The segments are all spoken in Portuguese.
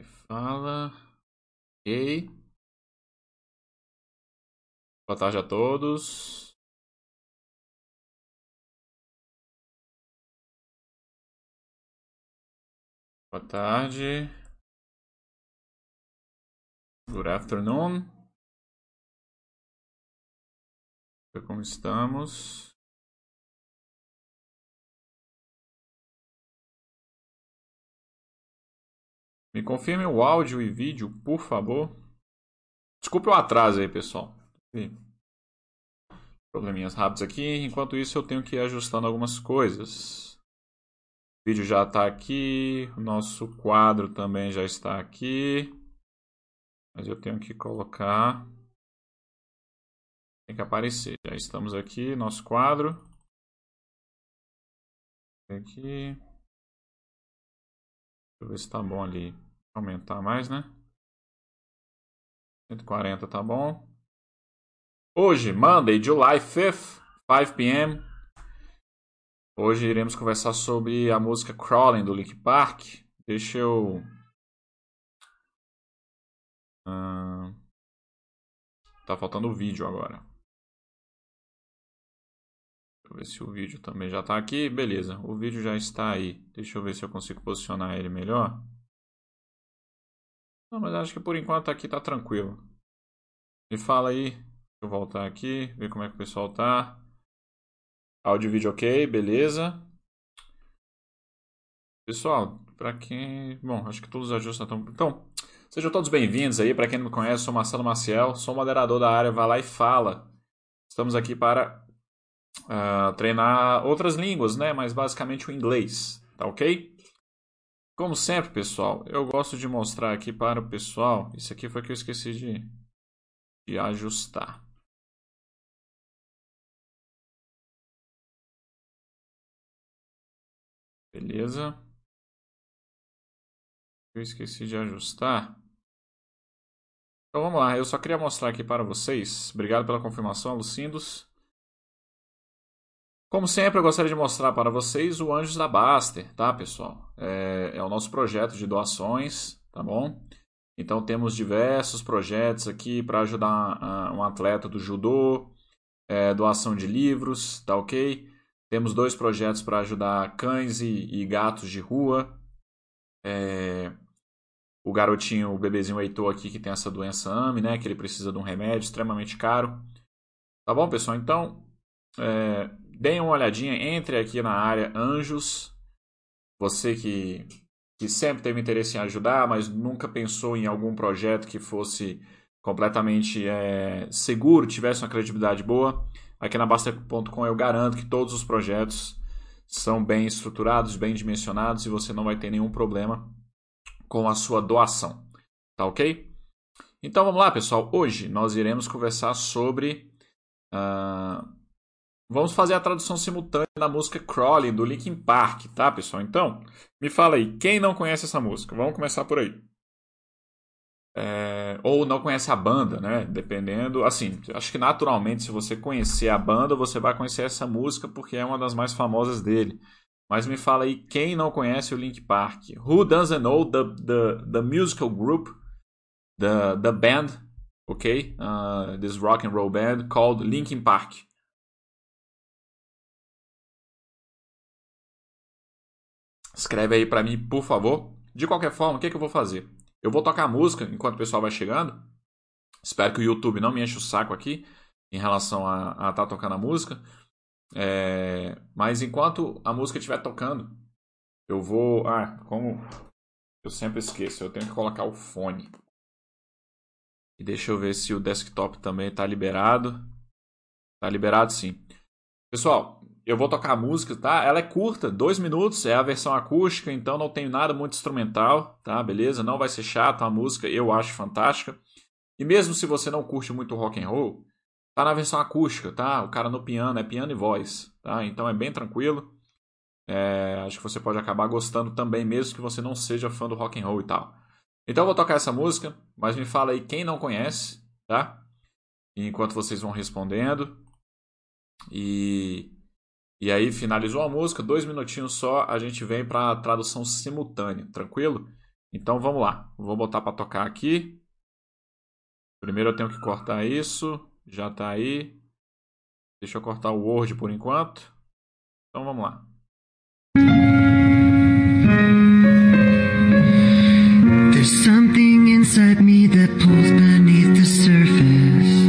Fala. Ok. Boa tarde a todos. Boa tarde. Good afternoon. Como estamos? Me confirme o áudio e vídeo, por favor. Desculpe o atraso aí, pessoal. Probleminhas rápidos aqui. Enquanto isso, eu tenho que ir ajustando algumas coisas. O vídeo já está aqui. O nosso quadro também já está aqui. Mas eu tenho que colocar. Tem que aparecer. Já estamos aqui, nosso quadro. Aqui. Eu ver se tá bom ali. Aumentar mais, né? 140 tá bom. Hoje, Monday, July 5th, 5 p.m. Hoje iremos conversar sobre a música Crawling do Link Park. Deixa eu. Uh... Tá faltando o vídeo agora. Deixa eu ver se o vídeo também já tá aqui. Beleza, o vídeo já está aí. Deixa eu ver se eu consigo posicionar ele melhor. Não, mas acho que por enquanto aqui tá tranquilo. Me fala aí. Deixa eu voltar aqui, ver como é que o pessoal tá. Áudio e vídeo ok, beleza. Pessoal, para quem. Bom, acho que todos os ajustes estão. Então, sejam todos bem-vindos aí. Para quem não me conhece, sou Marcelo Maciel, sou moderador da área Vai Lá e Fala. Estamos aqui para uh, treinar outras línguas, né? Mas basicamente o inglês, tá ok? Como sempre, pessoal, eu gosto de mostrar aqui para o pessoal. Isso aqui foi que eu esqueci de, de ajustar. Beleza. Eu esqueci de ajustar. Então vamos lá, eu só queria mostrar aqui para vocês. Obrigado pela confirmação, Lucindos. Como sempre, eu gostaria de mostrar para vocês o Anjos da Baster, tá, pessoal? É, é o nosso projeto de doações, tá bom? Então, temos diversos projetos aqui para ajudar uh, um atleta do judô, é, doação de livros, tá ok? Temos dois projetos para ajudar cães e, e, gatos de rua. É, o garotinho, o bebezinho Heitor aqui, que tem essa doença AME, né? Que ele precisa de um remédio extremamente caro. Tá bom, pessoal? Então, é, deem uma olhadinha, entre aqui na área Anjos. Você que, que sempre teve interesse em ajudar, mas nunca pensou em algum projeto que fosse completamente é, seguro, tivesse uma credibilidade boa. Aqui na Basta.com eu garanto que todos os projetos são bem estruturados, bem dimensionados e você não vai ter nenhum problema com a sua doação. Tá ok? Então vamos lá, pessoal. Hoje nós iremos conversar sobre uh, Vamos fazer a tradução simultânea da música Crawling do Linkin Park, tá, pessoal? Então, me fala aí, quem não conhece essa música? Vamos começar por aí. É, ou não conhece a banda, né? Dependendo. Assim, acho que naturalmente, se você conhecer a banda, você vai conhecer essa música porque é uma das mais famosas dele. Mas me fala aí, quem não conhece o Link Park? Who doesn't know the, the, the musical group, the, the band, okay? Uh, this rock and roll band called Linkin Park. Escreve aí para mim, por favor. De qualquer forma, o que, é que eu vou fazer? Eu vou tocar música enquanto o pessoal vai chegando. Espero que o YouTube não me enche o saco aqui em relação a estar tá tocando a música. É... Mas enquanto a música estiver tocando, eu vou. Ah, como eu sempre esqueço, eu tenho que colocar o fone. E deixa eu ver se o desktop também está liberado. Está liberado sim. Pessoal, eu vou tocar a música, tá? Ela é curta, dois minutos, é a versão acústica, então não tem nada muito instrumental, tá? Beleza? Não vai ser chato a música, eu acho fantástica. E mesmo se você não curte muito rock and roll, tá na versão acústica, tá? O cara no piano é piano e voz, tá? Então é bem tranquilo. É, acho que você pode acabar gostando também, mesmo que você não seja fã do rock and roll e tal. Então eu vou tocar essa música, mas me fala aí quem não conhece, tá? Enquanto vocês vão respondendo. E e aí finalizou a música, dois minutinhos só, a gente vem para a tradução simultânea, tranquilo? Então vamos lá. Vou botar para tocar aqui. Primeiro eu tenho que cortar isso. Já está aí. Deixa eu cortar o Word por enquanto. Então vamos lá. There's something inside me that pulls beneath the surface,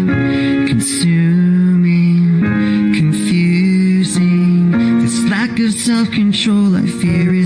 This lack of self-control I fear is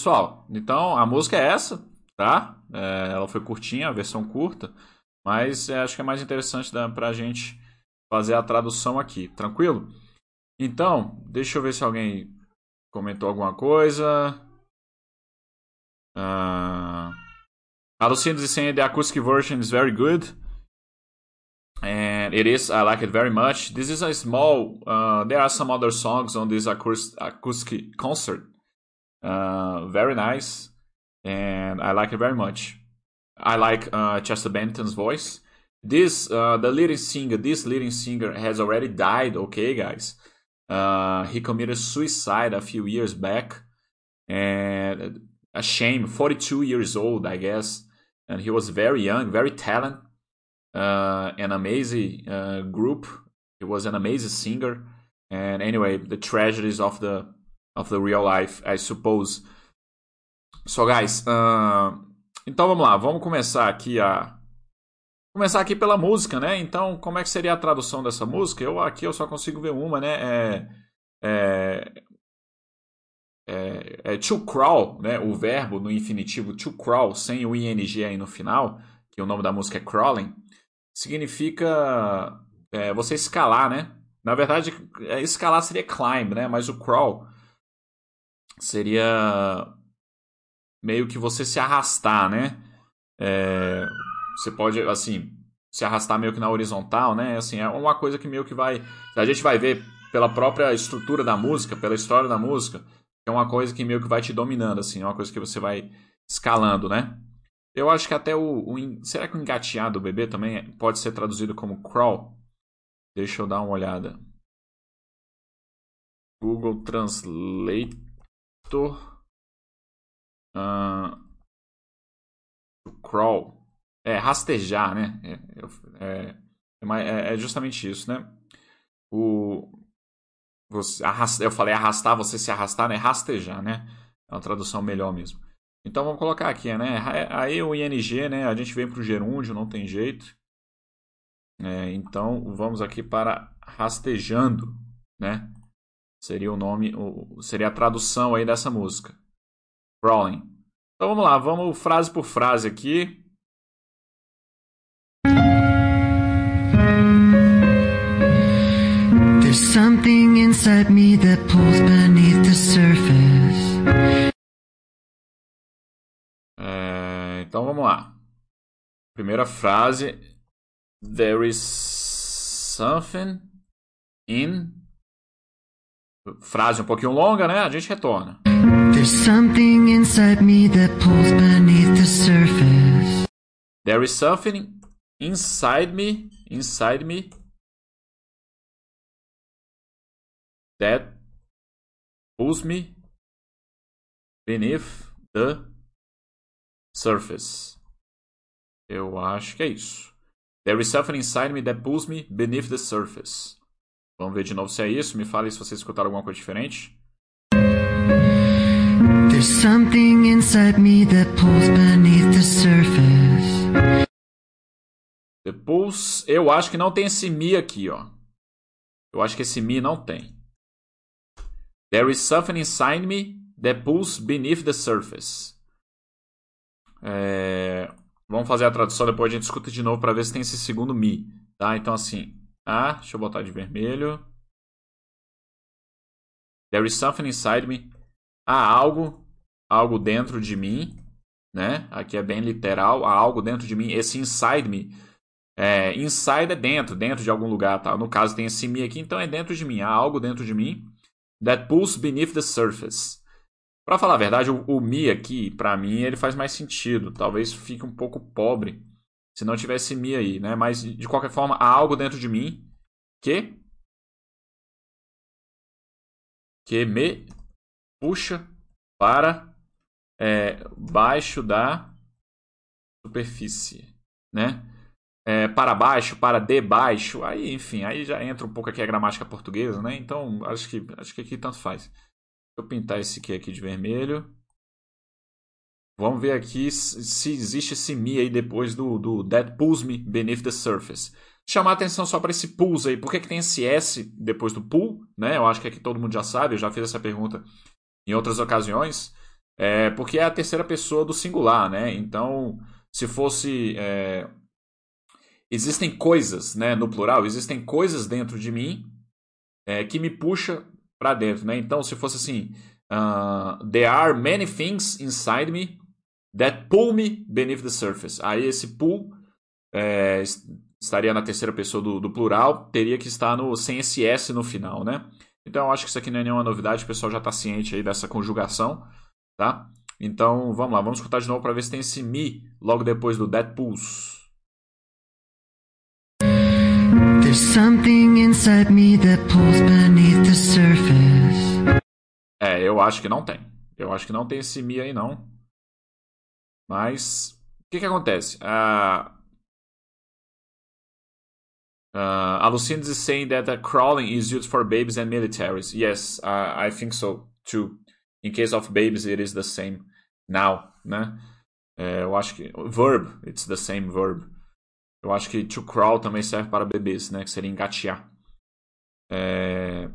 Pessoal, então a música é essa, tá? É, ela foi curtinha, a versão curta, mas é, acho que é mais interessante da, pra gente fazer a tradução aqui, tranquilo? Então, deixa eu ver se alguém comentou alguma coisa. Uh, a Lucinda is saying the acoustic version is very good. And it is, I like it very much. This is a small, uh, there are some other songs on this acoustic concert. Uh, very nice. And I like it very much. I like uh, Chester Bennington's voice. This, uh, the leading singer, this leading singer has already died, okay, guys? Uh, he committed suicide a few years back. And a shame, 42 years old, I guess. And he was very young, very talented. Uh, an amazing uh, group. He was an amazing singer. And anyway, the tragedies of the of the real life, I suppose. So, guys, uh, então vamos lá, vamos começar aqui a começar aqui pela música, né? Então, como é que seria a tradução dessa música? Eu aqui eu só consigo ver uma, né? É, é, é, é to crawl, né? O verbo no infinitivo to crawl, sem o ing aí no final, que o nome da música é crawling, significa é, você escalar, né? Na verdade, é, escalar seria climb, né? Mas o crawl seria meio que você se arrastar, né? É, você pode, assim, se arrastar meio que na horizontal, né? Assim, é uma coisa que meio que vai. A gente vai ver pela própria estrutura da música, pela história da música, é uma coisa que meio que vai te dominando, assim, é uma coisa que você vai escalando, né? Eu acho que até o, o será que o engatear do bebê também pode ser traduzido como crawl? Deixa eu dar uma olhada. Google Translator. Uh, crawl. É, rastejar, né? É, é, é, é justamente isso, né? O, você, eu falei arrastar, você se arrastar, né? Rastejar, né? É uma tradução melhor mesmo. Então vamos colocar aqui, né? Aí o ING, né? A gente vem para o gerúndio, não tem jeito. É, então vamos aqui para rastejando, né? Seria o nome, o, seria a tradução aí dessa música. Crawling. Então vamos lá, vamos frase por frase aqui. There's something inside me that pulls beneath the surface. É, então vamos lá. Primeira frase. There is something in. Frase um pouquinho longa, né? A gente retorna. There's something inside me that pulls beneath the surface. There is something inside me, inside me that pulls me beneath the surface. Eu acho que é isso. There is something inside me that pulls me beneath the surface. Vamos ver de novo se é isso. Me fale se vocês escutaram alguma coisa diferente. There's something inside me that pulls beneath the surface. The pulse, eu acho que não tem esse me aqui, ó. Eu acho que esse me não tem. There is something inside me that pulls beneath the surface. É... Vamos fazer a tradução, depois a gente escuta de novo para ver se tem esse segundo me. Tá? Então, assim. Ah, deixa eu botar de vermelho. There is something inside me. Há algo, algo dentro de mim, né? Aqui é bem literal. Há algo dentro de mim. Esse inside me. É, inside é dentro, dentro de algum lugar, tá? No caso tem esse me aqui, então é dentro de mim. Há algo dentro de mim. That pulls beneath the surface. Para falar a verdade, o, o Mi aqui, para mim, ele faz mais sentido. Talvez fique um pouco pobre se não tivesse Mi aí, né? Mas, de qualquer forma, há algo dentro de mim que... Que me puxa para é, baixo da superfície, né? É, para baixo, para debaixo, aí, enfim, aí já entra um pouco aqui a gramática portuguesa, né? Então, acho que, acho que aqui tanto faz eu pintar esse aqui, aqui de vermelho. Vamos ver aqui se existe esse me aí depois do, do That Pulls Me Beneath the Surface. Chamar atenção só para esse pulls aí. Por que, que tem esse S depois do pull? Né? Eu acho que aqui todo mundo já sabe, eu já fiz essa pergunta em outras ocasiões. É, porque é a terceira pessoa do singular, né? Então, se fosse. É... Existem coisas, né? No plural, existem coisas dentro de mim é, que me puxa para dentro, né? Então, se fosse assim, uh, there are many things inside me that pull me beneath the surface. Aí esse pull é, estaria na terceira pessoa do, do, plural, teria que estar no, sem esse S no final, né? Então, eu acho que isso aqui não é nenhuma novidade, o pessoal já está ciente aí dessa conjugação, tá? Então, vamos lá, vamos escutar de novo para ver se tem esse me logo depois do that pulls. There's something inside me that pulls beneath the surface. É, eu acho que não tem. Eu acho que não tem esse me aí, não. Mas, o que que acontece? Uh, uh, a Lucinda is saying that uh, crawling is used for babies and militaries. Yes, uh, I think so, too. In case of babies, it is the same now, né? É, eu acho que... Verb, it's the same verb. Eu acho que to crawl também serve para bebês, né? Que seria engatear. É...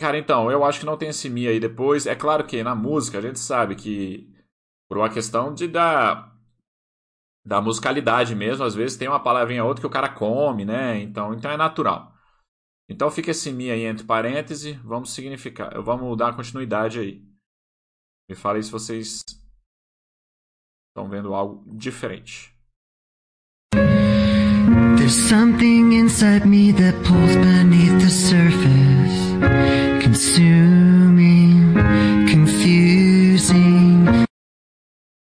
Cara, então, eu acho que não tem esse mi aí depois. É claro que na música a gente sabe que por uma questão de da da musicalidade mesmo, às vezes tem uma palavrinha ou outra que o cara come, né? Então, então é natural. Então fica esse mi aí entre parênteses, vamos significar, vamos dar continuidade aí. Me falem se vocês estão vendo algo diferente. There's something inside me that pulls beneath the surface, consuming,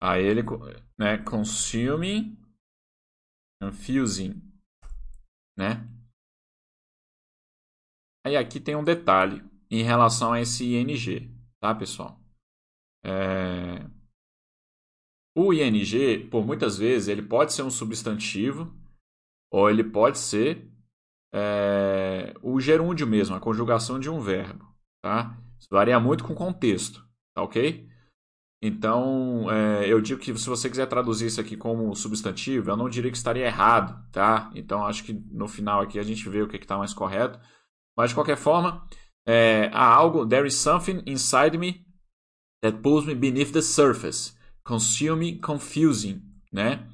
Aí ele, né, consuming, confusing, né? Aí aqui tem um detalhe em relação a esse ING, tá, pessoal? É... O ING, por muitas vezes, ele pode ser um substantivo ou ele pode ser é, o gerúndio mesmo, a conjugação de um verbo. Tá? Isso varia muito com o contexto, tá ok? Então, é, eu digo que se você quiser traduzir isso aqui como substantivo, eu não diria que estaria errado, tá? Então, acho que no final aqui a gente vê o que está mais correto. Mas, de qualquer forma, é, há algo, there is something inside me that pulls me beneath the surface, consuming, confusing, né?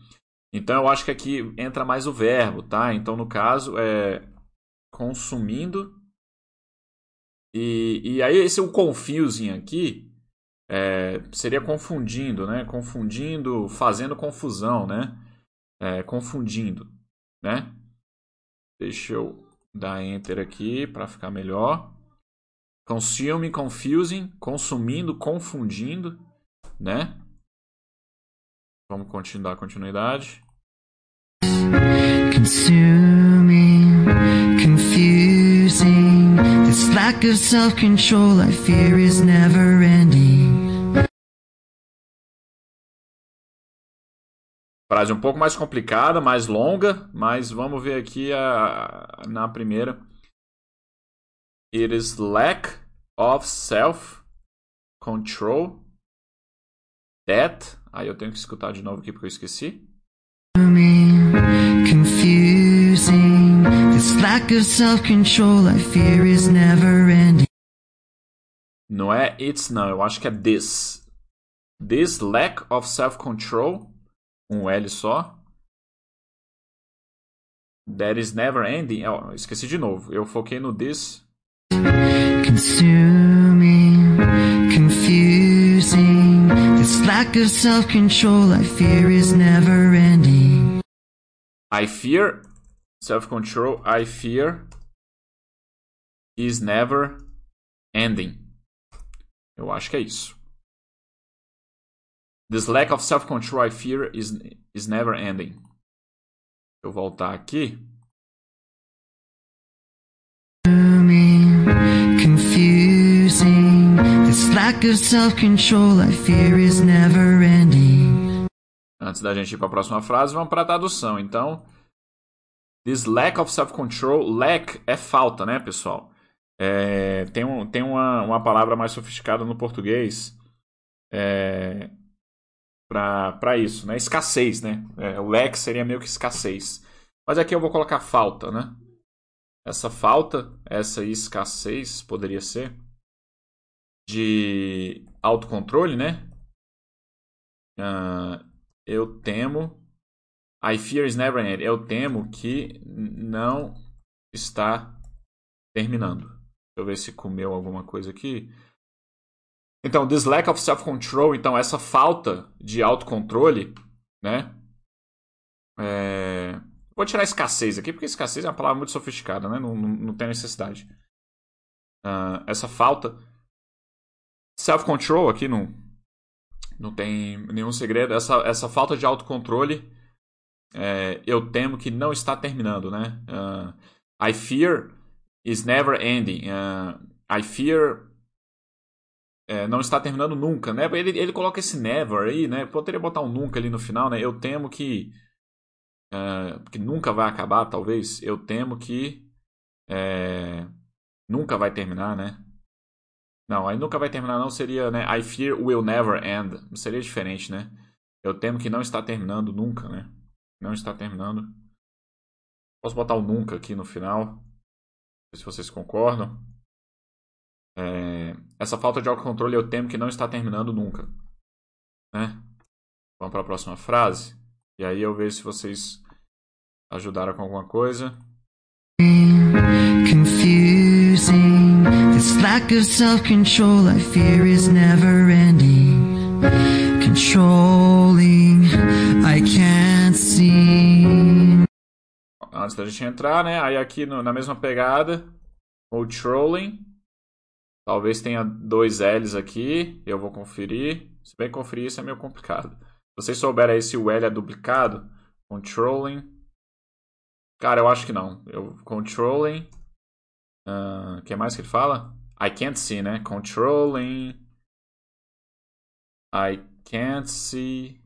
Então eu acho que aqui entra mais o verbo, tá? Então no caso é consumindo e, e aí esse o confusing aqui é, seria confundindo, né? Confundindo, fazendo confusão, né? É, confundindo, né? Deixa eu dar enter aqui para ficar melhor. Consume, confusing, consumindo, confundindo, né? Vamos continuar continuidade. Consuming, confusing, this lack of self-control I fear is never ending. Frase um pouco mais complicada, mais longa, mas vamos ver aqui a, na primeira. It is lack of self-control that. Aí eu tenho que escutar de novo aqui porque eu esqueci. Confusing. This lack of self-control I fear is never ending. Não é it's não, eu acho que é this. This lack of self-control, um L só. That is never ending. Oh, esqueci de novo. Eu foquei no this consuming, confusing. This lack of self control I fear is never ending. I fear self control, I fear is never ending. Eu acho que é isso. This lack of self control I fear is, is never ending. Eu voltar aqui. lack of self-control I fear is never ending. Antes da gente ir para a próxima frase, vamos para a tradução. Então, this lack of self-control, lack é falta, né, pessoal? É, tem um, tem uma, uma palavra mais sofisticada no português é, para isso, né? Escassez, né? É, o lack seria meio que escassez. Mas aqui eu vou colocar falta, né? Essa falta, essa escassez poderia ser de autocontrole, né? Uh, eu temo. I fear is never ending. Eu temo que não está terminando. Deixa eu ver se comeu alguma coisa aqui. Então, this lack of self-control, então essa falta de autocontrole, né? É... Vou tirar escassez aqui, porque escassez é uma palavra muito sofisticada, né? Não, não, não tem necessidade. Uh, essa falta Self-control aqui não, não tem nenhum segredo. Essa, essa falta de autocontrole, é, eu temo que não está terminando, né? Uh, I fear is never ending. Uh, I fear é, não está terminando nunca, né? Ele, ele coloca esse never aí, né? Poderia botar um nunca ali no final, né? Eu temo que uh, que nunca vai acabar, talvez. Eu temo que é, nunca vai terminar, né? Não, aí nunca vai terminar, não. Seria, né? I fear will never end. Seria diferente, né? Eu temo que não está terminando nunca, né? Não está terminando. Posso botar o nunca aqui no final. Se vocês concordam. É... Essa falta de autocontrole eu temo que não está terminando nunca. Né? Vamos para a próxima frase. E aí eu vejo se vocês ajudaram com alguma coisa. Confusing. This lack of self-control I fear is never ending. Controlling, I can't see. Antes da gente entrar, né? Aí aqui no, na mesma pegada, controlling. Talvez tenha dois L's aqui. Eu vou conferir. Se bem conferir, isso é meio complicado. Se vocês souberem aí se o L é duplicado, controlling. Cara, eu acho que não. Eu, controlling. O uh, que mais que ele fala? I can't see, né? Controlling. I can't see.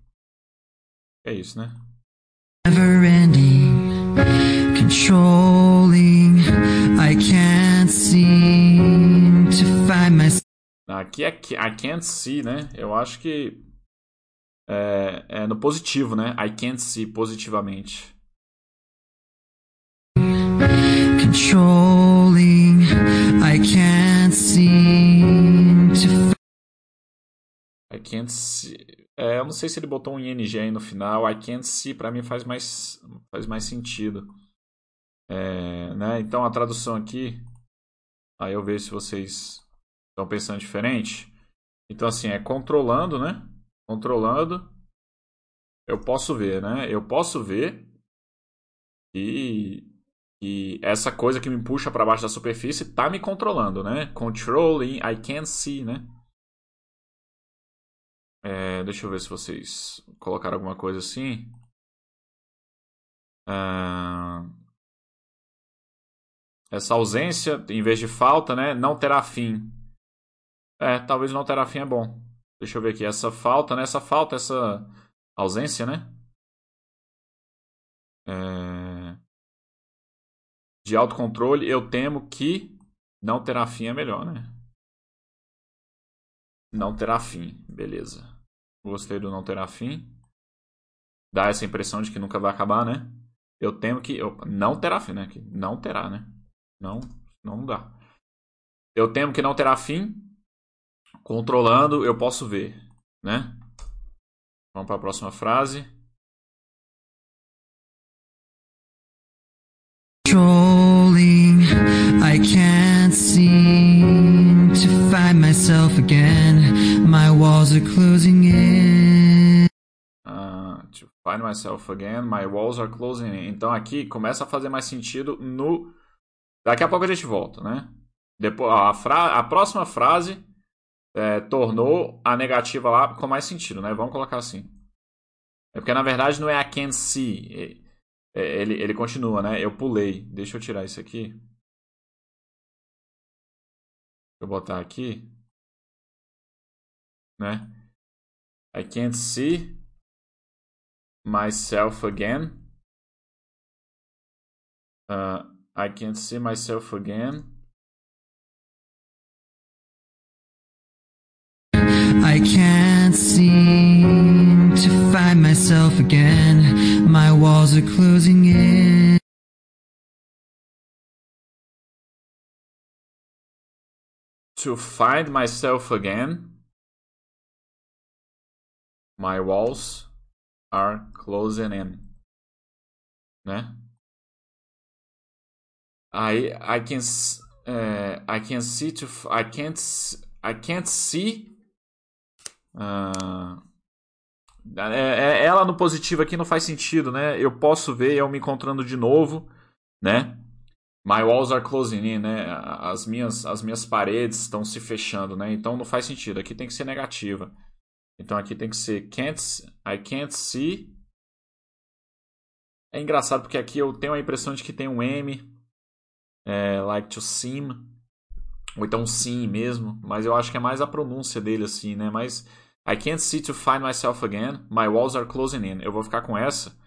É isso, né? Never ending. Controlling. I can't my. Aqui é I can't see, né? Eu acho que é, é no positivo, né? I can't see positivamente. Controlling, I can't seem to I can't see. É, eu não sei se ele botou um ING aí no final. I can't see para mim faz mais faz mais sentido. É, né? Então a tradução aqui, aí eu vejo se vocês estão pensando diferente. Então assim é controlando, né? Controlando. Eu posso ver, né? Eu posso ver e e essa coisa que me puxa para baixo da superfície está me controlando, né? Controlling, I can see, né? É, deixa eu ver se vocês colocaram alguma coisa assim. Ah, essa ausência, em vez de falta, né? Não terá fim. É, talvez não terá fim é bom. Deixa eu ver aqui. Essa falta, né? Essa falta, essa ausência, né? É... De autocontrole, eu temo que não terá fim é melhor, né? Não terá fim, beleza. Gostei do não terá fim. Dá essa impressão de que nunca vai acabar, né? Eu temo que. Eu, não terá fim, né? Não terá, né? Não, não dá. Eu temo que não terá fim. Controlando, eu posso ver, né? Vamos para a próxima frase. Controlling, I can't seem to find myself again. My walls are closing in. Uh, to find myself again, my walls are closing in. Então aqui começa a fazer mais sentido no. Daqui a pouco a gente volta, né? Depois, a, fra... a próxima frase é, tornou a negativa lá com mais sentido, né? Vamos colocar assim. É porque na verdade não é I can't see. É, é, ele, ele continua, né? Eu pulei. Deixa eu tirar isso aqui. Vou botar aqui né? I can't see myself again. Uh, I can't see myself again. Find myself again. My walls are closing in. To find myself again. My walls are closing in. Né? I I can uh, I can see to I can't I can't see uh, é, é, ela no positivo aqui não faz sentido, né? Eu posso ver eu me encontrando de novo, né? My walls are closing in, né? As minhas as minhas paredes estão se fechando, né? Então não faz sentido. Aqui tem que ser negativa. Então aqui tem que ser can't, I can't see. É engraçado porque aqui eu tenho a impressão de que tem um M, é, like to seem, ou então sim mesmo, mas eu acho que é mais a pronúncia dele assim, né? Mas I can't see to find myself again, my walls are closing in. Eu vou ficar com essa.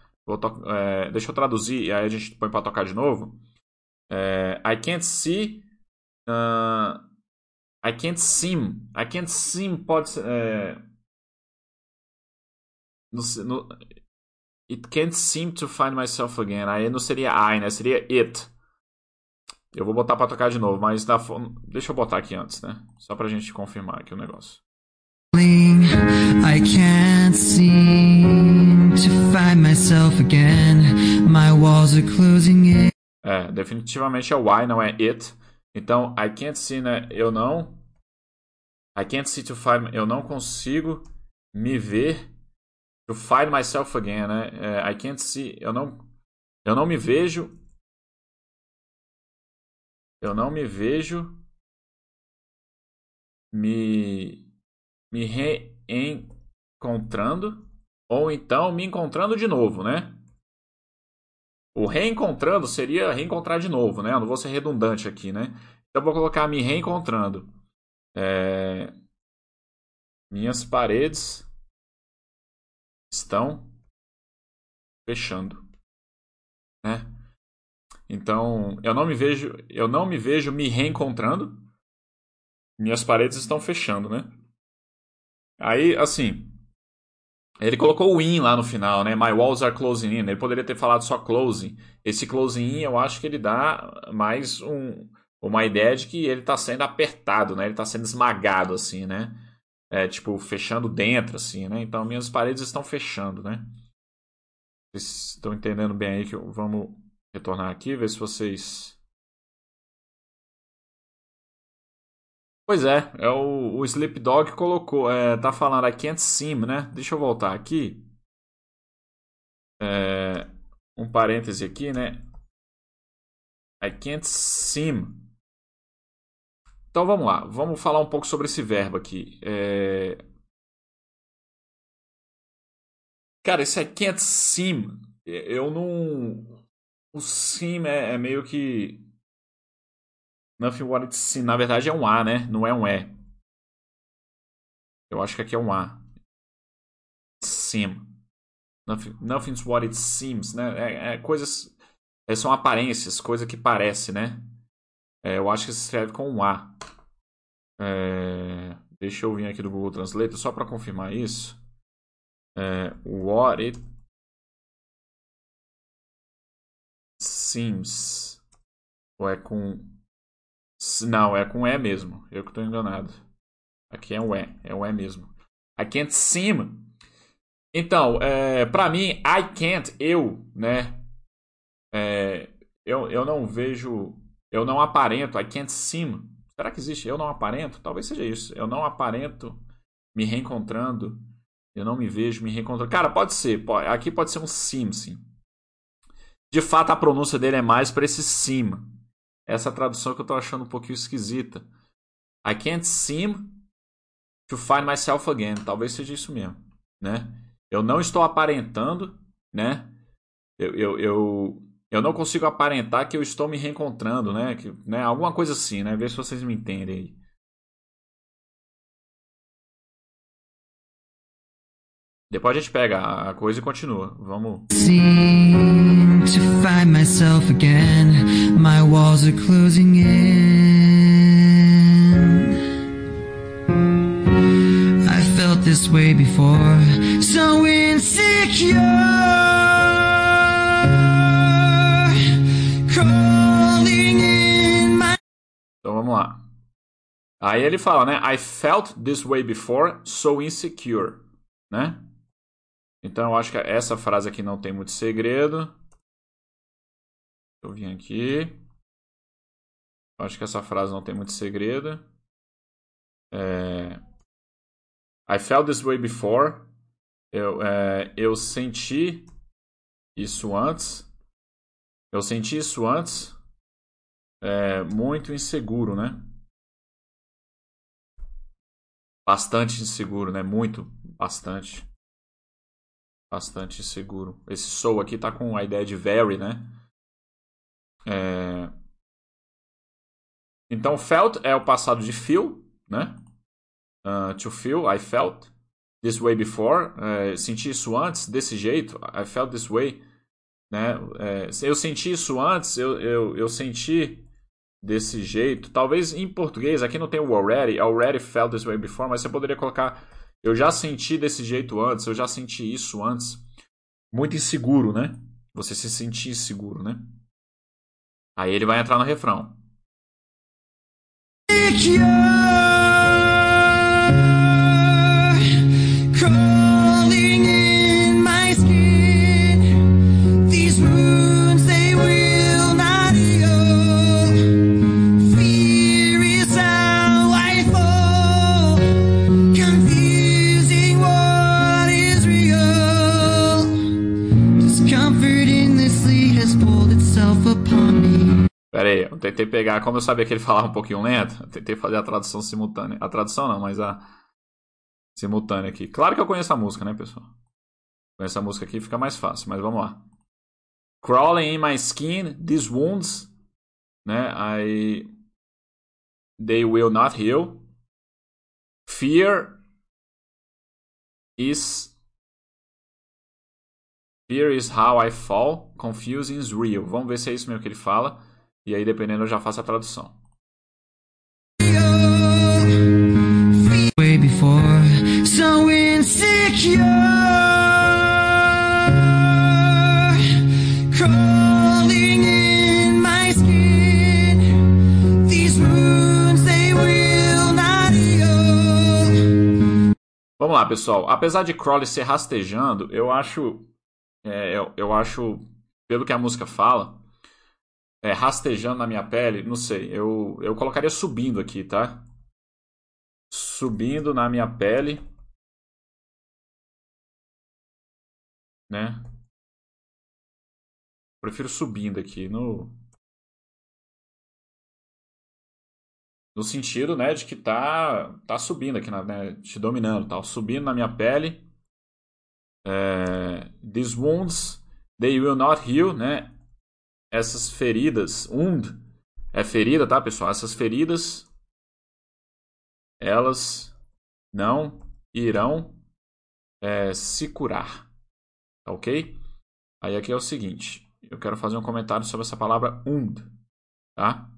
É, deixa eu traduzir e aí a gente põe para tocar de novo. É, I can't see. Uh, I can't seem. I can't seem pode ser. É, no, no, it can't seem to find myself again. Aí não seria I, né? Seria it. Eu vou botar para tocar de novo, mas deixa eu botar aqui antes, né? Só pra gente confirmar aqui o negócio. I can't seem to find myself again. My walls are closing in. É, definitivamente é o não é it. Então, I can't see, né? Eu não. I can't see to find. Eu não consigo me ver To find myself again, né? É, I can't see. Eu não, eu não me vejo. Eu não me vejo me, me reencontrando. Ou então me encontrando de novo, né? O reencontrando seria reencontrar de novo, né? Eu não vou ser redundante aqui, né? Então vou colocar me reencontrando. É... Minhas paredes estão fechando, né? Então, eu não me vejo, eu não me vejo me reencontrando. Minhas paredes estão fechando, né? Aí, assim, ele colocou o in lá no final, né? My walls are closing in. Ele poderia ter falado só closing. Esse closing in, eu acho que ele dá mais um, uma ideia de que ele está sendo apertado, né? Ele está sendo esmagado, assim, né? É, tipo, fechando dentro, assim, né? Então, minhas paredes estão fechando, né? Vocês estão entendendo bem aí que eu... vamos retornar aqui, ver se vocês... Pois é, é o, o Sleep Dog colocou, é, tá falando I can't sim, né? Deixa eu voltar aqui. É, um parêntese aqui, né? I can't sim. Então vamos lá, vamos falar um pouco sobre esse verbo aqui. É... Cara, esse I can't seem, eu não. O seem é, é meio que. Nothing what it seem. Na verdade é um A, né? Não é um E. Eu acho que aqui é um A. Seem. Nothing, nothing's what it seems, né? É, é coisas. É, são aparências, coisa que parece, né? É, eu acho que se escreve com um A. É, deixa eu vir aqui do Google Translate só para confirmar isso. É, what it seems. Ou é com. Não, é com E mesmo. Eu que estou enganado. Aqui é um E. É um E mesmo. I can't seem. Então, é, para mim, I can't, eu, né? É, eu, eu não vejo eu não aparento, I can't seem. Será que existe eu não aparento? Talvez seja isso. Eu não aparento me reencontrando. Eu não me vejo me reencontrando. Cara, pode ser. Pode, aqui pode ser um sim, sim. De fato, a pronúncia dele é mais para esse sim. Essa tradução que eu tô achando um pouquinho esquisita. I can't seem to find myself again. Talvez seja isso mesmo, né? Eu não estou aparentando, né? Eu, eu, eu, eu não consigo aparentar que eu estou me reencontrando, né? Que, né? Alguma coisa assim, né? Ver se vocês me entendem aí. Depois a gente pega a coisa e continua. Vamos. Seem to find myself again. My walls are closing in. I felt this way before. So insecure. Então vamos lá. Aí ele fala, né? I felt this way before, so insecure, né? Então eu acho que essa frase aqui não tem muito segredo. Eu vim aqui. Acho que essa frase não tem muito segredo. É... I felt this way before. Eu, é... eu senti isso antes. Eu senti isso antes é, muito inseguro, né? Bastante inseguro, né? Muito, bastante. Bastante inseguro. Esse sou aqui tá com a ideia de very, né? É... Então, felt é o passado de feel, né? Uh, to feel, I felt this way before. É, senti isso antes, desse jeito. I felt this way. Né? É, eu senti isso antes, eu, eu, eu senti desse jeito. Talvez em português, aqui não tem o already, already felt this way before, mas você poderia colocar eu já senti desse jeito antes, eu já senti isso antes. Muito inseguro, né? Você se sentir seguro, né? Aí ele vai entrar no refrão. Eu tentei pegar, como eu sabia que ele falava um pouquinho lento, eu tentei fazer a tradução simultânea. A tradução não, mas a simultânea aqui. Claro que eu conheço a música, né, pessoal? Conheço a música aqui, fica mais fácil, mas vamos lá. Crawling in my skin, these wounds, né? I they will not heal. Fear is Fear is how I fall, confusing is real. Vamos ver se é isso mesmo que ele fala. E aí, dependendo, eu já faço a tradução. Vamos lá, pessoal. Apesar de Crowley ser rastejando, eu acho, é, eu, eu acho, pelo que a música fala, é, rastejando na minha pele, não sei. Eu, eu colocaria subindo aqui, tá? Subindo na minha pele. Né? Prefiro subindo aqui no. No sentido, né, de que tá, tá subindo aqui, né, te dominando, tal, subindo na minha pele. É, these wounds, they will not heal, né? Essas feridas, wound é ferida, tá, pessoal? Essas feridas, elas não irão é, se curar, tá ok? Aí aqui é o seguinte, eu quero fazer um comentário sobre essa palavra und, tá?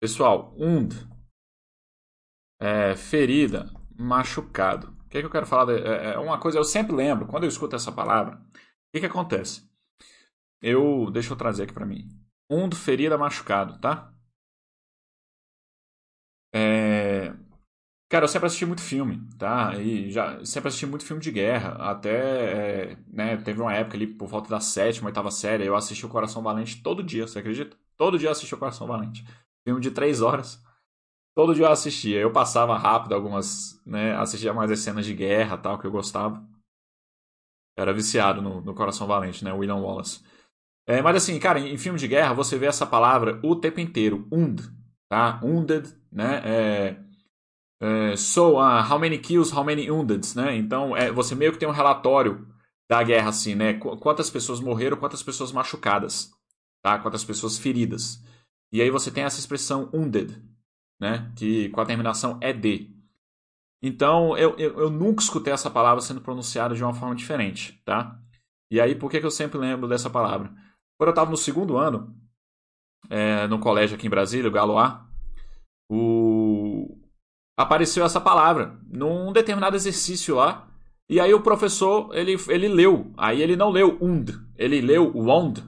Pessoal, und é ferida, machucado. O que, é que eu quero falar? De, é, é uma coisa, eu sempre lembro, quando eu escuto essa palavra, o que, que acontece? Eu, deixa eu trazer aqui para mim. Und, ferida, machucado, tá? É, Cara, eu sempre assisti muito filme, tá? E já sempre assisti muito filme de guerra. Até, é, né, teve uma época ali, por volta da sétima, oitava série, eu assisti o Coração Valente todo dia, você acredita? Todo dia eu assisti o Coração Valente. Filme de três horas. Todo dia eu assistia. Eu passava rápido algumas, né? Assistia mais as cenas de guerra tal, que eu gostava. era viciado no, no Coração Valente, né? William Wallace. É, mas assim, cara, em, em filme de guerra você vê essa palavra o tempo inteiro. Und, tá? Wounded, né? É é, so, uh, how many kills, how many wounded, né? Então, é, você meio que tem um relatório da guerra, assim, né? Qu quantas pessoas morreram, quantas pessoas machucadas, tá? Quantas pessoas feridas. E aí você tem essa expressão wounded, né? Que com a terminação ED. Então, eu, eu, eu nunca escutei essa palavra sendo pronunciada de uma forma diferente, tá? E aí, por que, que eu sempre lembro dessa palavra? Quando eu estava no segundo ano, é, no colégio aqui em Brasília, o Galoá, o, apareceu essa palavra num determinado exercício lá. E aí o professor, ele, ele leu. Aí ele não leu und, ele leu wond.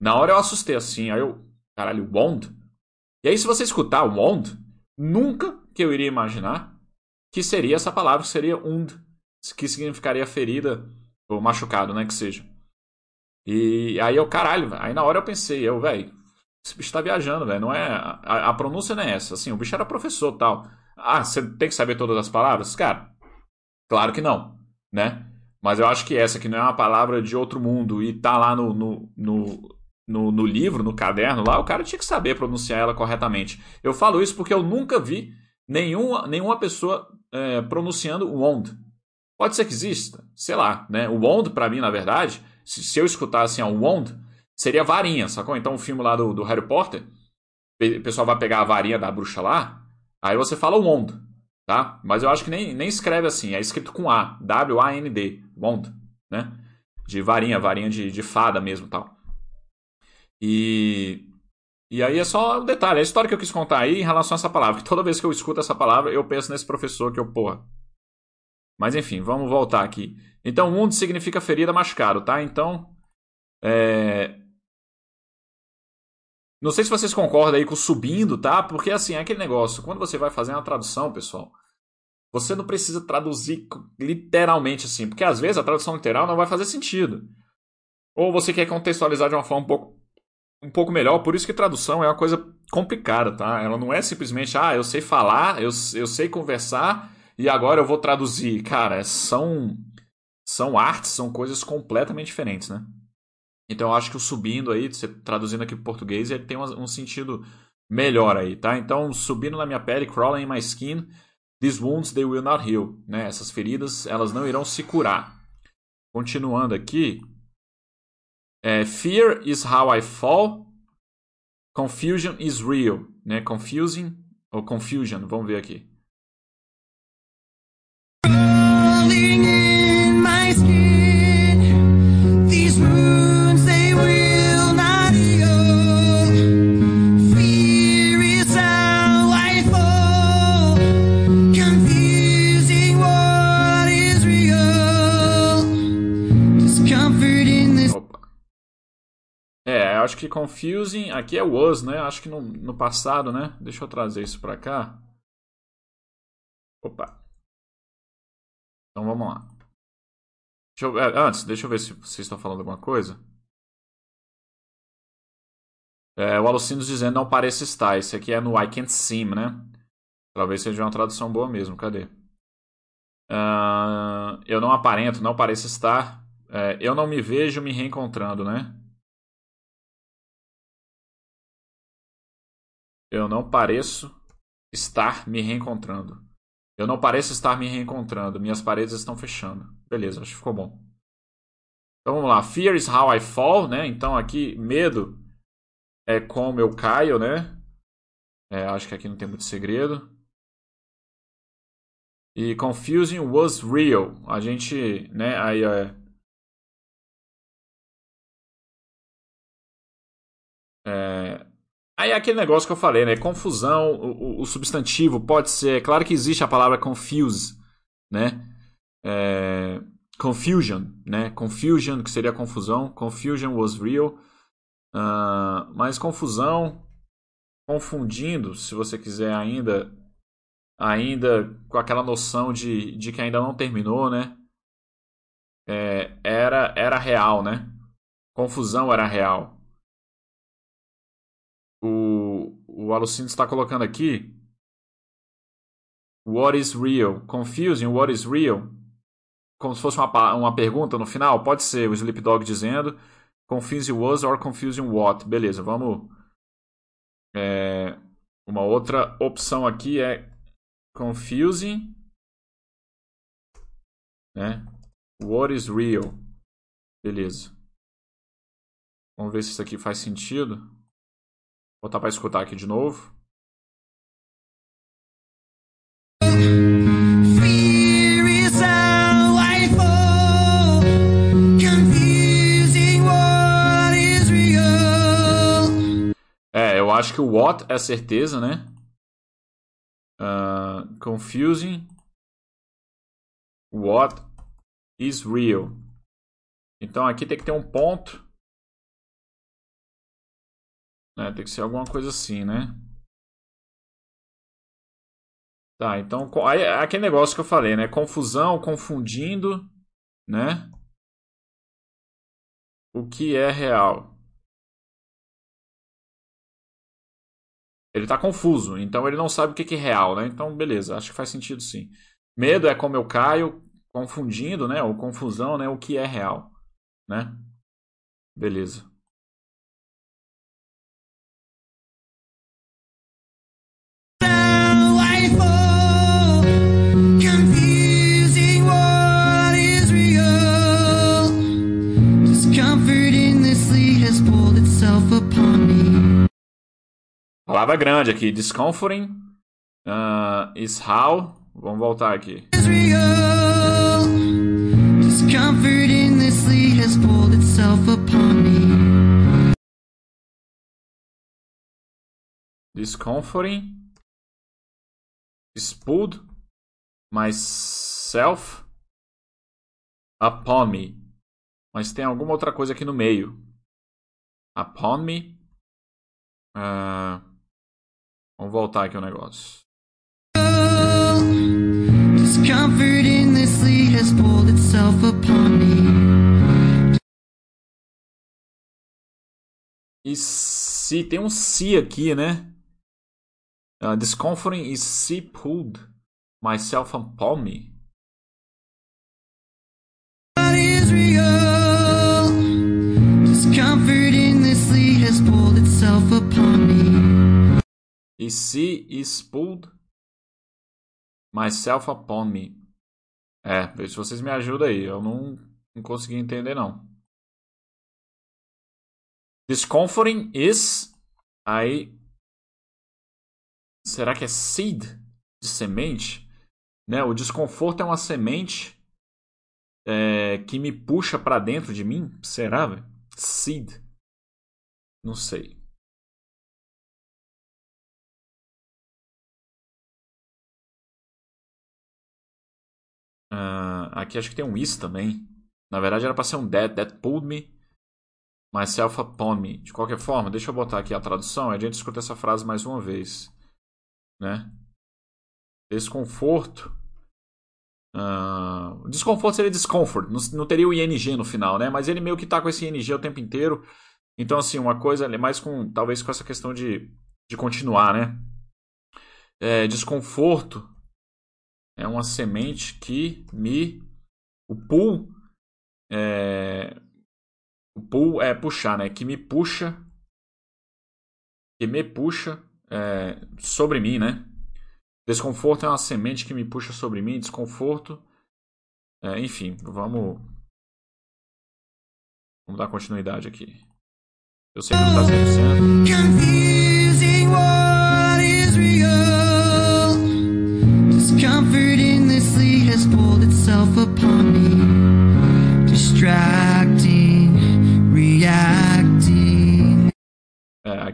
Na hora eu assustei assim, aí eu, caralho, wond? E aí se você escutar wond, nunca que eu iria imaginar que seria essa palavra, que seria und, que significaria ferida ou machucado, né, que seja. E aí eu, caralho, aí na hora eu pensei, eu, velho, esse bicho tá viajando, velho, não é, a, a, pronúncia não é essa, assim, o bicho era professor tal. Ah, você tem que saber todas as palavras? Cara, claro que não, né? Mas eu acho que essa que não é uma palavra de outro mundo e tá lá no, no, no, no, no livro, no caderno lá, o cara tinha que saber pronunciar ela corretamente. Eu falo isso porque eu nunca vi nenhuma, nenhuma pessoa é, pronunciando wand. Pode ser que exista, sei lá, né? O wand, para mim, na verdade, se, se eu escutasse assim, um wand, seria varinha, sacou? Então o filme lá do, do Harry Potter, o pessoal vai pegar a varinha da bruxa lá, Aí você fala wand, tá? Mas eu acho que nem, nem escreve assim, é escrito com A, W-A-N-D, wand, né? De varinha, varinha de, de fada mesmo tal. E, e aí é só um detalhe, a história que eu quis contar aí em relação a essa palavra, que toda vez que eu escuto essa palavra, eu penso nesse professor que eu, porra. Mas enfim, vamos voltar aqui. Então, mundo significa ferida machucado, tá? Então, é, não sei se vocês concordam aí com subindo, tá? Porque assim, é aquele negócio, quando você vai fazer uma tradução, pessoal, você não precisa traduzir literalmente assim, porque às vezes a tradução literal não vai fazer sentido. Ou você quer contextualizar de uma forma um pouco, um pouco melhor, por isso que tradução é uma coisa complicada, tá? Ela não é simplesmente, ah, eu sei falar, eu, eu sei conversar e agora eu vou traduzir. Cara, são, são artes, são coisas completamente diferentes, né? Então eu acho que o subindo aí, você traduzindo aqui para português, ele tem um, um, sentido melhor aí, tá? Então, subindo na minha pele, crawling in my skin, these wounds they will not heal, né? Essas feridas, elas não irão se curar. Continuando aqui, é, fear is how I fall, confusion is real, né? Confusing ou confusion, vamos ver aqui. acho confusing, aqui é was, né? Acho que no, no passado, né? Deixa eu trazer isso para cá. Opa. Então vamos lá. Deixa eu, é, antes, deixa eu ver se vocês estão falando alguma coisa. É, o Alucinos dizendo não parece estar. Esse aqui é no I can't seem, né? Talvez seja uma tradução boa mesmo. Cadê? Uh, eu não aparento, não pareço estar. É, eu não me vejo me reencontrando, né? Eu não pareço estar me reencontrando. Eu não pareço estar me reencontrando. Minhas paredes estão fechando. Beleza, acho que ficou bom. Então vamos lá. Fear is how I fall, né? Então aqui, medo é como eu caio, né? É, acho que aqui não tem muito segredo. E confusing was real. A gente, né? Aí é. É, Aí é aquele negócio que eu falei, né? Confusão, o, o, substantivo pode ser. Claro que existe a palavra confuse, né? É, confusion, né? Confusion, que seria confusão. Confusion was real. Uh, mas confusão, confundindo, se você quiser ainda, ainda com aquela noção de, de que ainda não terminou, né? É, era, era real, né? Confusão era real o, Alucino está colocando aqui. What is real? Confusing what is real? Como se fosse uma, uma pergunta no final. Pode ser o Sleep Dog dizendo confusing was or confusing what. Beleza, vamos. É, uma outra opção aqui é confusing. Né? What is real? Beleza. Vamos ver se isso aqui faz sentido. Botar para escutar aqui de novo. É, eu acho que o what é certeza, né? Uh, confusing what is real. Então aqui tem que ter um ponto né? Tem que ser alguma coisa assim, né? Tá, então aí, aquele negócio que eu falei, né? Confusão, confundindo, né? O que é real. Ele está confuso, então ele não sabe o que é real, né? Então, beleza, acho que faz sentido sim. Medo é como eu caio, confundindo, né? Ou confusão, né? O que é real, né? Beleza. Palavra grande aqui. Discomforting uh, is how. Vamos voltar aqui. Discomfort endlessly has pulled itself upon me. Discomforting is pulled myself upon me. Mas tem alguma outra coisa aqui no meio. Upon me. Uh, Vamos voltar aqui o negócio. E se tem um se aqui, né? Uh, discomforting is se pulled myself upon me. E se is pulled myself upon me. É, vê se vocês me ajudam aí. Eu não, não consegui entender, não. Discomforting is. Aí. Será que é seed? De semente? Né? O desconforto é uma semente é, que me puxa para dentro de mim? Será, velho? Seed. Não sei. Uh, aqui acho que tem um is também. Na verdade era para ser um that, that pulled me. myself upon me. De qualquer forma, deixa eu botar aqui a tradução e a gente escuta essa frase mais uma vez. Né? Desconforto. Uh, desconforto seria discomfort, não, não, teria o ing no final, né? Mas ele meio que tá com esse ing o tempo inteiro. Então, assim, uma coisa é mais com, talvez com essa questão de, de continuar, né? É, desconforto é uma semente que me. O pull. É, o pull é puxar, né? Que me puxa. Que me puxa é, sobre mim, né? Desconforto é uma semente que me puxa sobre mim. Desconforto. É, enfim, vamos. Vamos dar continuidade aqui. Eu sei que não está 100%. É,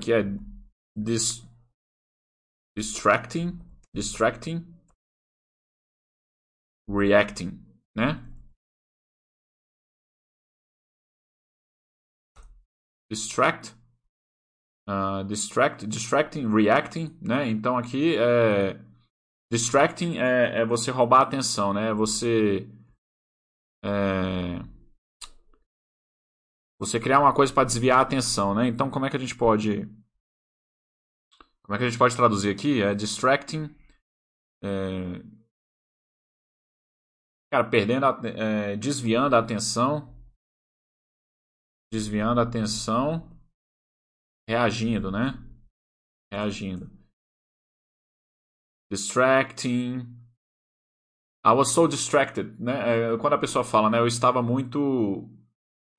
aqui é dis, distracting, distracting, reacting, né? Distract, uh, distract, distracting, reacting, né? Então aqui é distracting é, é você roubar a atenção, né? Você é, você criar uma coisa para desviar a atenção, né? Então, como é que a gente pode como é que a gente pode traduzir aqui? É distracting é, cara, perdendo a, é, desviando a atenção desviando a atenção reagindo, né? Reagindo. Distracting. I was so distracted, né? É, quando a pessoa fala, né? Eu estava muito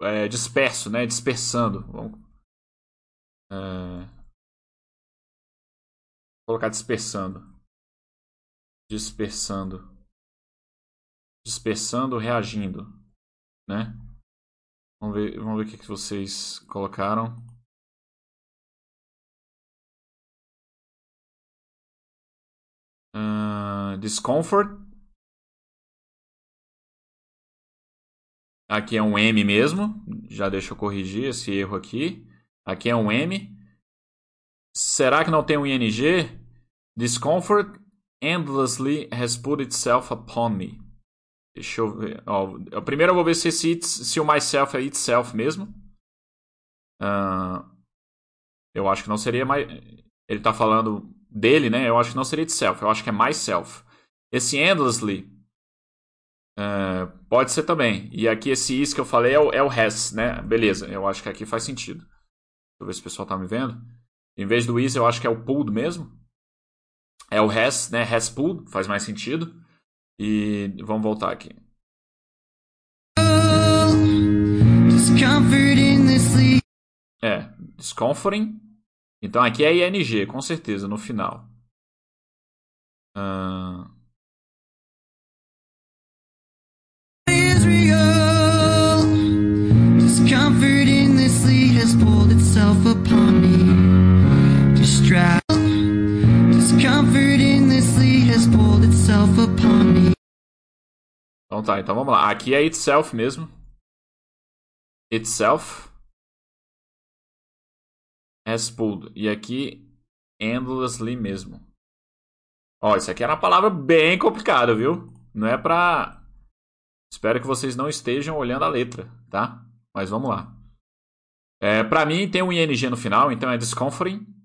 é, disperso, né? Dispersando. Vamos é... colocar dispersando. Dispersando. Dispersando, reagindo, né? Vamos ver, vamos ver o que, que vocês colocaram. Uh, discomfort Aqui é um M mesmo. Já deixa eu corrigir esse erro aqui. Aqui é um M. Será que não tem um ING? Discomfort endlessly has put itself upon me. Deixa eu ver. Ó, primeiro eu vou ver se, esse se o myself é itself mesmo. Uh, eu acho que não seria mais. Ele está falando dele, né? Eu acho que não seria itself. Eu acho que é myself. Esse endlessly Uh, pode ser também. E aqui esse is que eu falei é o, é o has, né? Beleza, eu acho que aqui faz sentido. Deixa eu ver se o pessoal tá me vendo. Em vez do is, eu acho que é o pulled mesmo. É o has, né? Has pulled, faz mais sentido. E vamos voltar aqui. É, discomforting. Então aqui é ing, com certeza, no final. Uh... Então tá, então vamos lá. Aqui é itself mesmo. Itself has pulled. E aqui endlessly mesmo. Ó, isso aqui era uma palavra bem complicada, viu? Não é pra. Espero que vocês não estejam olhando a letra, tá? Mas vamos lá. É, pra mim tem um ing no final, então é discomforting.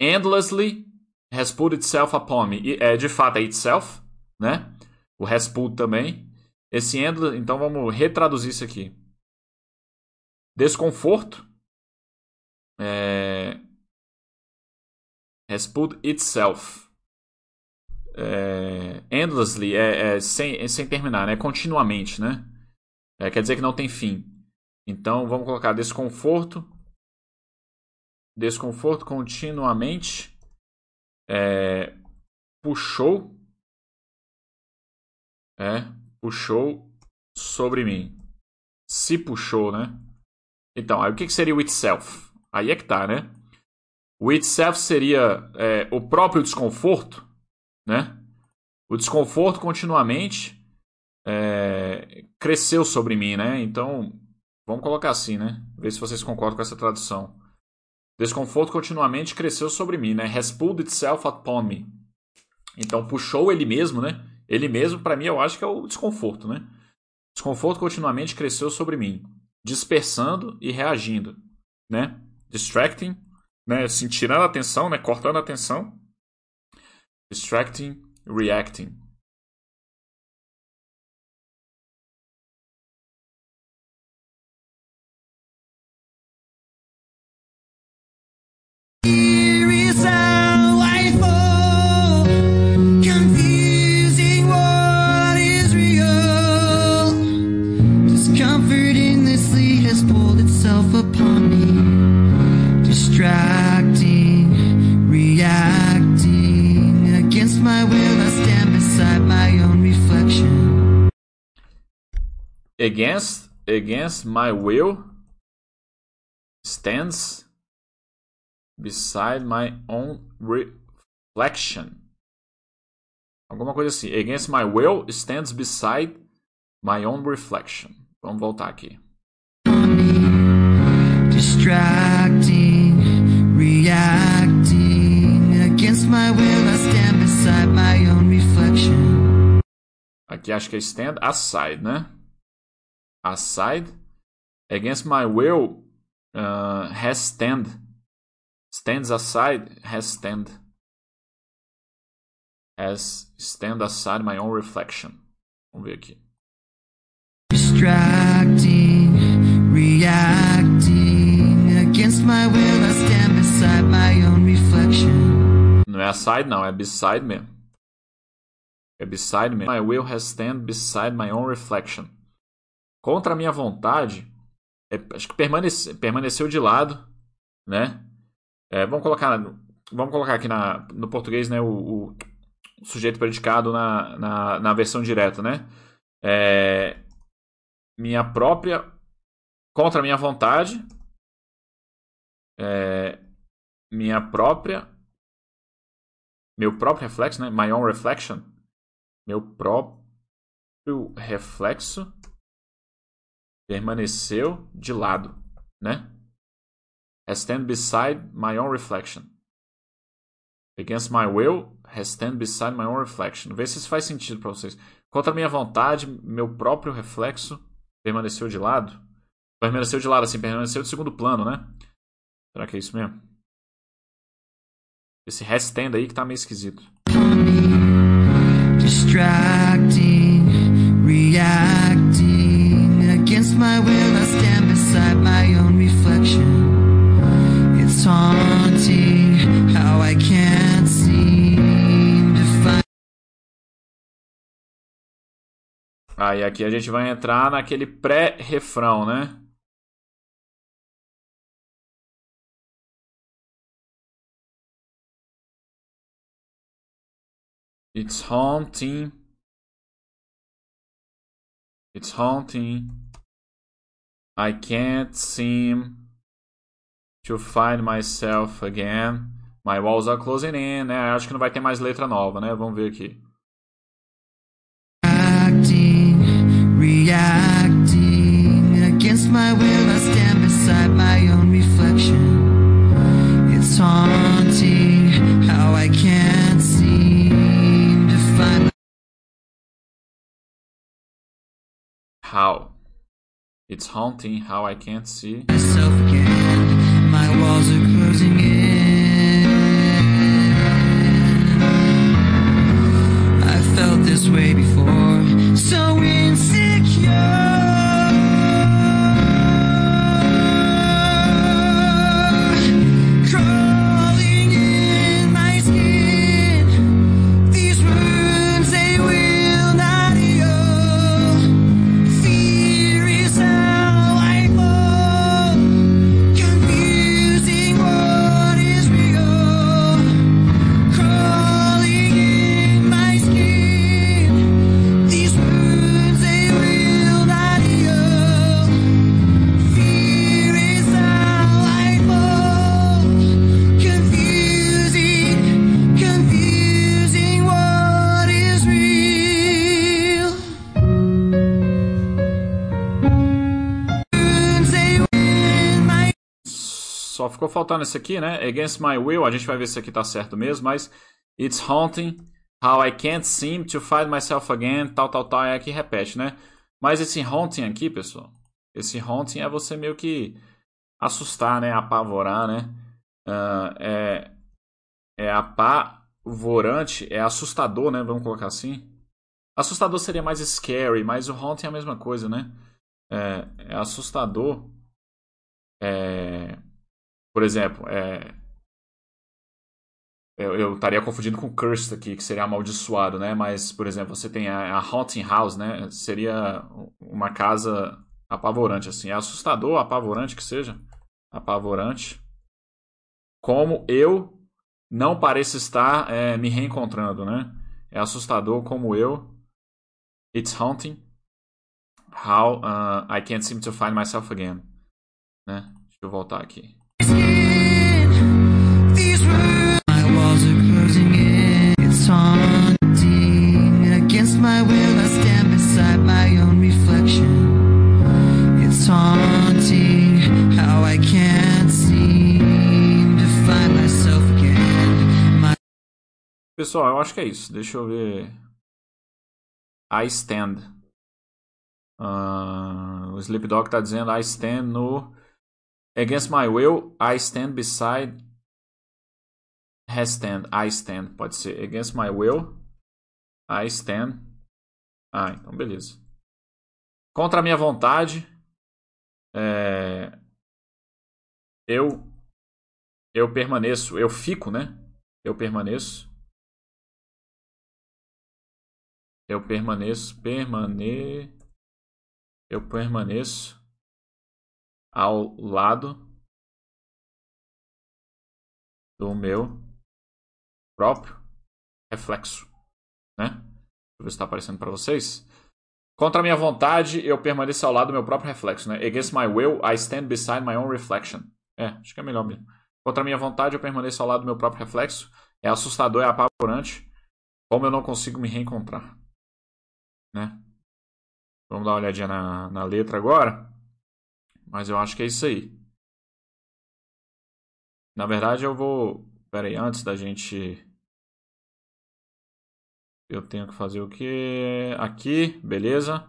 Endlessly has put itself upon me. É, de fato é itself, né? O has put também. Esse endless, então vamos retraduzir isso aqui. Desconforto é, has put itself. É, endlessly é, é, sem, é sem terminar, né? Continuamente, né? É, quer dizer que não tem fim. Então vamos colocar desconforto. Desconforto continuamente. É, puxou. É, puxou sobre mim. Se puxou, né? Então, aí o que, seria o itself? Aí é que tá, né? O itself seria é, o próprio desconforto, né? O desconforto continuamente é, cresceu sobre mim, né? Então, Vamos colocar assim, né? Ver se vocês concordam com essa tradução. Desconforto continuamente cresceu sobre mim, né? Has pulled itself upon me. Então puxou ele mesmo, né? Ele mesmo, para mim, eu acho que é o desconforto, né? Desconforto continuamente cresceu sobre mim, dispersando e reagindo, né? Distracting, né? Assim, tirando a atenção, né? Cortando a atenção. Distracting, reacting. Against against my will stands beside my own reflection. Alguma coisa assim. Against my will stands beside my own reflection. Vamos voltar aqui. Distracting, reacting. Against my will, I stand beside my own reflection. Aqui acho que é stand aside, né? Aside against my will uh, has stand. Stands aside has stand. Has stand aside my own reflection. Vamos ver aqui. Distracting reacting. Against my will I stand beside my own reflection. Não é aside não é beside me é beside me my will has stand beside my own reflection contra a minha vontade, é, acho que permanece, permaneceu de lado, né? É, vamos colocar, vamos colocar aqui na, no português, né, o, o sujeito predicado na, na, na, versão direta, né? É, minha própria, contra a minha vontade, é, minha própria, meu próprio reflexo, né? My own reflection, meu próprio reflexo permaneceu de lado, né? Has stand beside my own reflection. Against my will, has stand beside my own reflection. Vê se isso faz sentido para vocês. Contra minha vontade, meu próprio reflexo permaneceu de lado. Permaneceu de lado, assim, permaneceu de segundo plano, né? Será que é isso mesmo? Esse has stand aí que tá meio esquisito. Distracting, reacting against my will, I stand beside my own reflection. It's haunting how I can't seem to find. Aí aqui a gente vai entrar naquele pré-refrão, né? It's haunting. It's haunting I can't seem to find myself again. My walls are closing in, né? Acho que não vai ter mais letra nova, né? Vamos ver aqui. Acting, reacting against my will, I stand beside my own reflection. It's haunting how I can't seem to find. How? It's haunting how I can't see ficou faltando esse aqui, né? Against my will, a gente vai ver se aqui tá certo mesmo, mas it's haunting how I can't seem to find myself again, tal, tal, tal, é aqui repete, né? Mas esse haunting aqui, pessoal, esse haunting é você meio que assustar, né? Apavorar, né? Uh, é, é apavorante, é assustador, né? Vamos colocar assim. Assustador seria mais scary, mas o haunting é a mesma coisa, né? É, é assustador. É, por exemplo, é, eu, eu, estaria confundindo com cursed aqui, que seria amaldiçoado, né? Mas, por exemplo, você tem a, a haunting house, né? Seria uma casa apavorante, assim. É assustador, apavorante que seja. Apavorante. Como eu não pareço estar é, me reencontrando, né? É assustador como eu. It's haunting. How uh, I can't seem to find myself again. Né? Deixa eu voltar aqui. My will, I stand beside my own reflection. It's haunting how I can't seem to find myself again. My... Pessoal, eu acho que é isso. Deixa eu ver. I stand. Uh, o Sleep Dog está dizendo I stand no. Against my will, I stand beside. Has stand, I stand. Pode ser. Against my will, I stand. Ah, então beleza. Contra a minha vontade, é... eu eu permaneço, eu fico, né? Eu permaneço. Eu permaneço, permane eu permaneço ao lado do meu próprio reflexo, né? Deixa eu ver se está aparecendo para vocês. Contra minha vontade, eu permaneço ao lado do meu próprio reflexo, né? Against my will, I stand beside my own reflection. É, acho que é melhor mesmo. Contra minha vontade, eu permaneço ao lado do meu próprio reflexo. É assustador, é apavorante. Como eu não consigo me reencontrar. Né? Vamos dar uma olhadinha na, na letra agora. Mas eu acho que é isso aí. Na verdade, eu vou. Pera aí, antes da gente eu tenho que fazer o que? Aqui, beleza.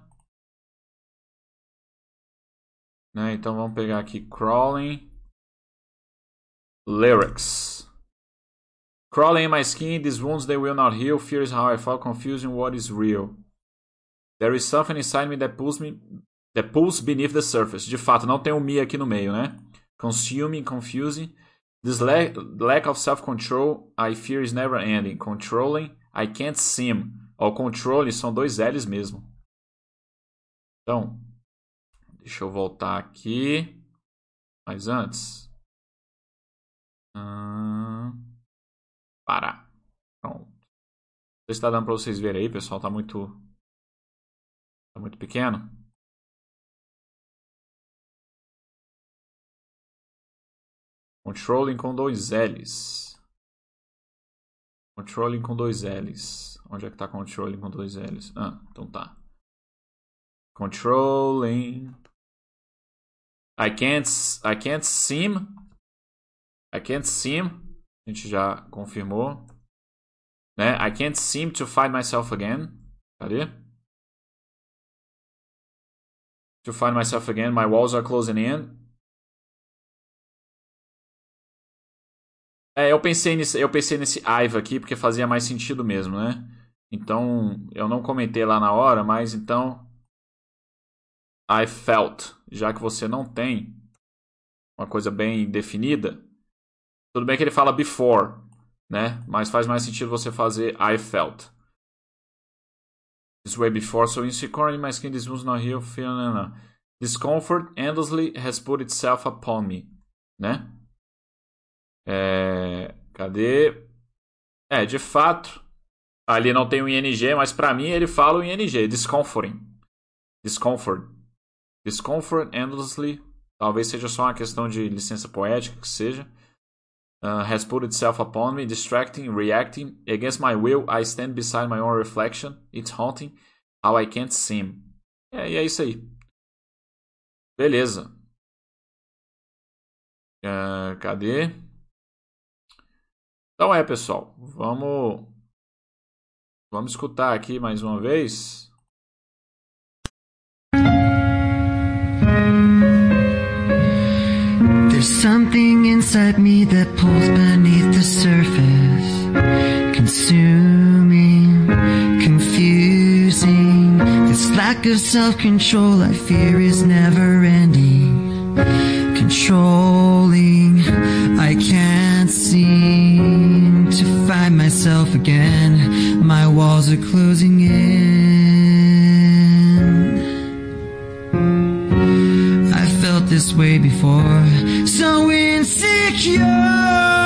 Né? Então vamos pegar aqui crawling lyrics. Crawling in my skin, these wounds they will not heal. Fear is how I fall, confusing what is real. There is something inside me that pulls me that pulls beneath the surface. De fato, não tem um me aqui no meio, né? Consuming, confusing. This lack, lack of self-control I fear is never ending. Controlling I can't seem. O controle são dois L's mesmo. Então, deixa eu voltar aqui. Mas antes. Hum, parar. Pronto. Não sei se está dando para vocês verem aí, pessoal. Tá muito. Tá muito pequeno. Controlling com dois L's. Controlling com dois L's. Onde é que tá controlling com dois L's? Ah, então tá. Controlling. I can't, I can't seem. I can't seem. A gente já confirmou. Né? I can't seem to find myself again. Cadê? To find myself again. My walls are closing in. É, eu pensei nesse, eu pensei nesse Aiva aqui porque fazia mais sentido mesmo, né? Então, eu não comentei lá na hora, mas então I felt, já que você não tem uma coisa bem definida, tudo bem que ele fala before, né? Mas faz mais sentido você fazer I felt. This way before, so insecure in my skin, this was not here, feeling discomfort endlessly has put itself upon me, né? É, cadê? É, de fato, ali não tem o ING, mas para mim ele fala o ING, discomforting. Discomfort. Discomfort endlessly. Talvez seja só uma questão de licença poética, que seja. Uh, has put itself upon me, distracting, reacting. Against my will, I stand beside my own reflection. It's haunting how I can't seem. É, e é isso aí. Beleza. Uh, cadê? Então é, pessoal. Vamos, vamos escutar aqui mais uma vez. There's something inside me that pulls beneath the surface, consuming, confusing. This lack of self-control I fear is never ending, controlling. I can't seem to find myself again. My walls are closing in. I felt this way before, so insecure.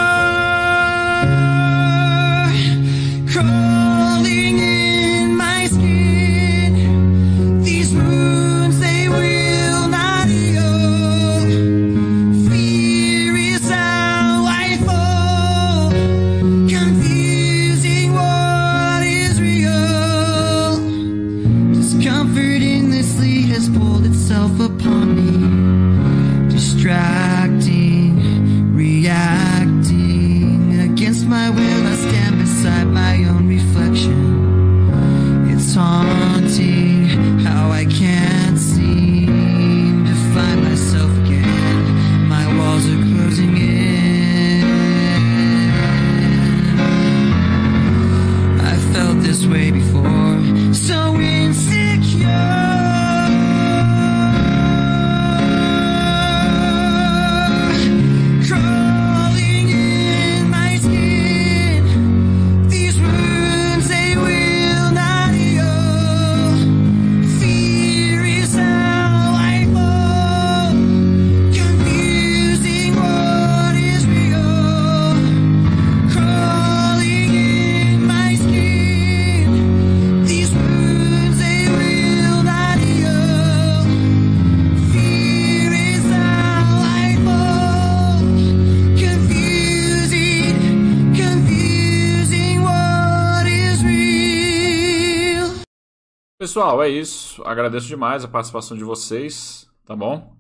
Pessoal, é isso. Agradeço demais a participação de vocês, tá bom?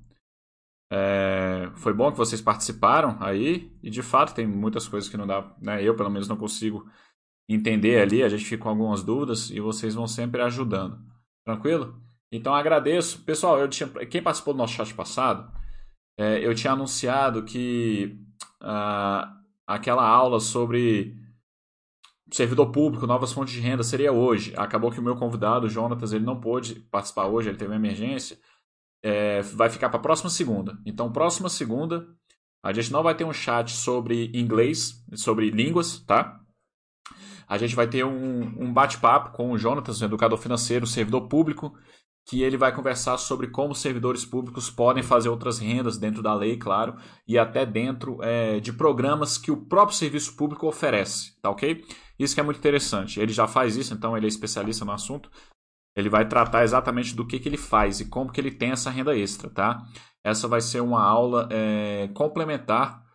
É, foi bom que vocês participaram aí e de fato tem muitas coisas que não dá, né? Eu pelo menos não consigo entender ali, a gente fica com algumas dúvidas e vocês vão sempre ajudando. Tranquilo? Então agradeço. Pessoal, eu tinha, quem participou do nosso chat passado, é, eu tinha anunciado que ah, aquela aula sobre servidor público, novas fontes de renda seria hoje. Acabou que o meu convidado, o Jonatas, ele não pôde participar hoje, ele teve uma emergência. É, vai ficar para a próxima segunda. Então, próxima segunda, a gente não vai ter um chat sobre inglês, sobre línguas, tá? A gente vai ter um, um bate-papo com o Jonatas, um educador financeiro, servidor público, que ele vai conversar sobre como servidores públicos podem fazer outras rendas dentro da lei, claro, e até dentro é, de programas que o próprio serviço público oferece, tá ok? Isso que é muito interessante. Ele já faz isso, então ele é especialista no assunto. Ele vai tratar exatamente do que, que ele faz e como que ele tem essa renda extra, tá? Essa vai ser uma aula é, complementar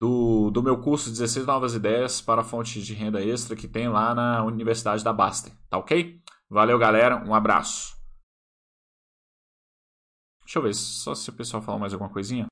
do, do meu curso 16 Novas Ideias para Fontes de Renda Extra que tem lá na Universidade da Baster, tá ok? Valeu, galera. Um abraço. Deixa eu ver só se o pessoal falar mais alguma coisinha.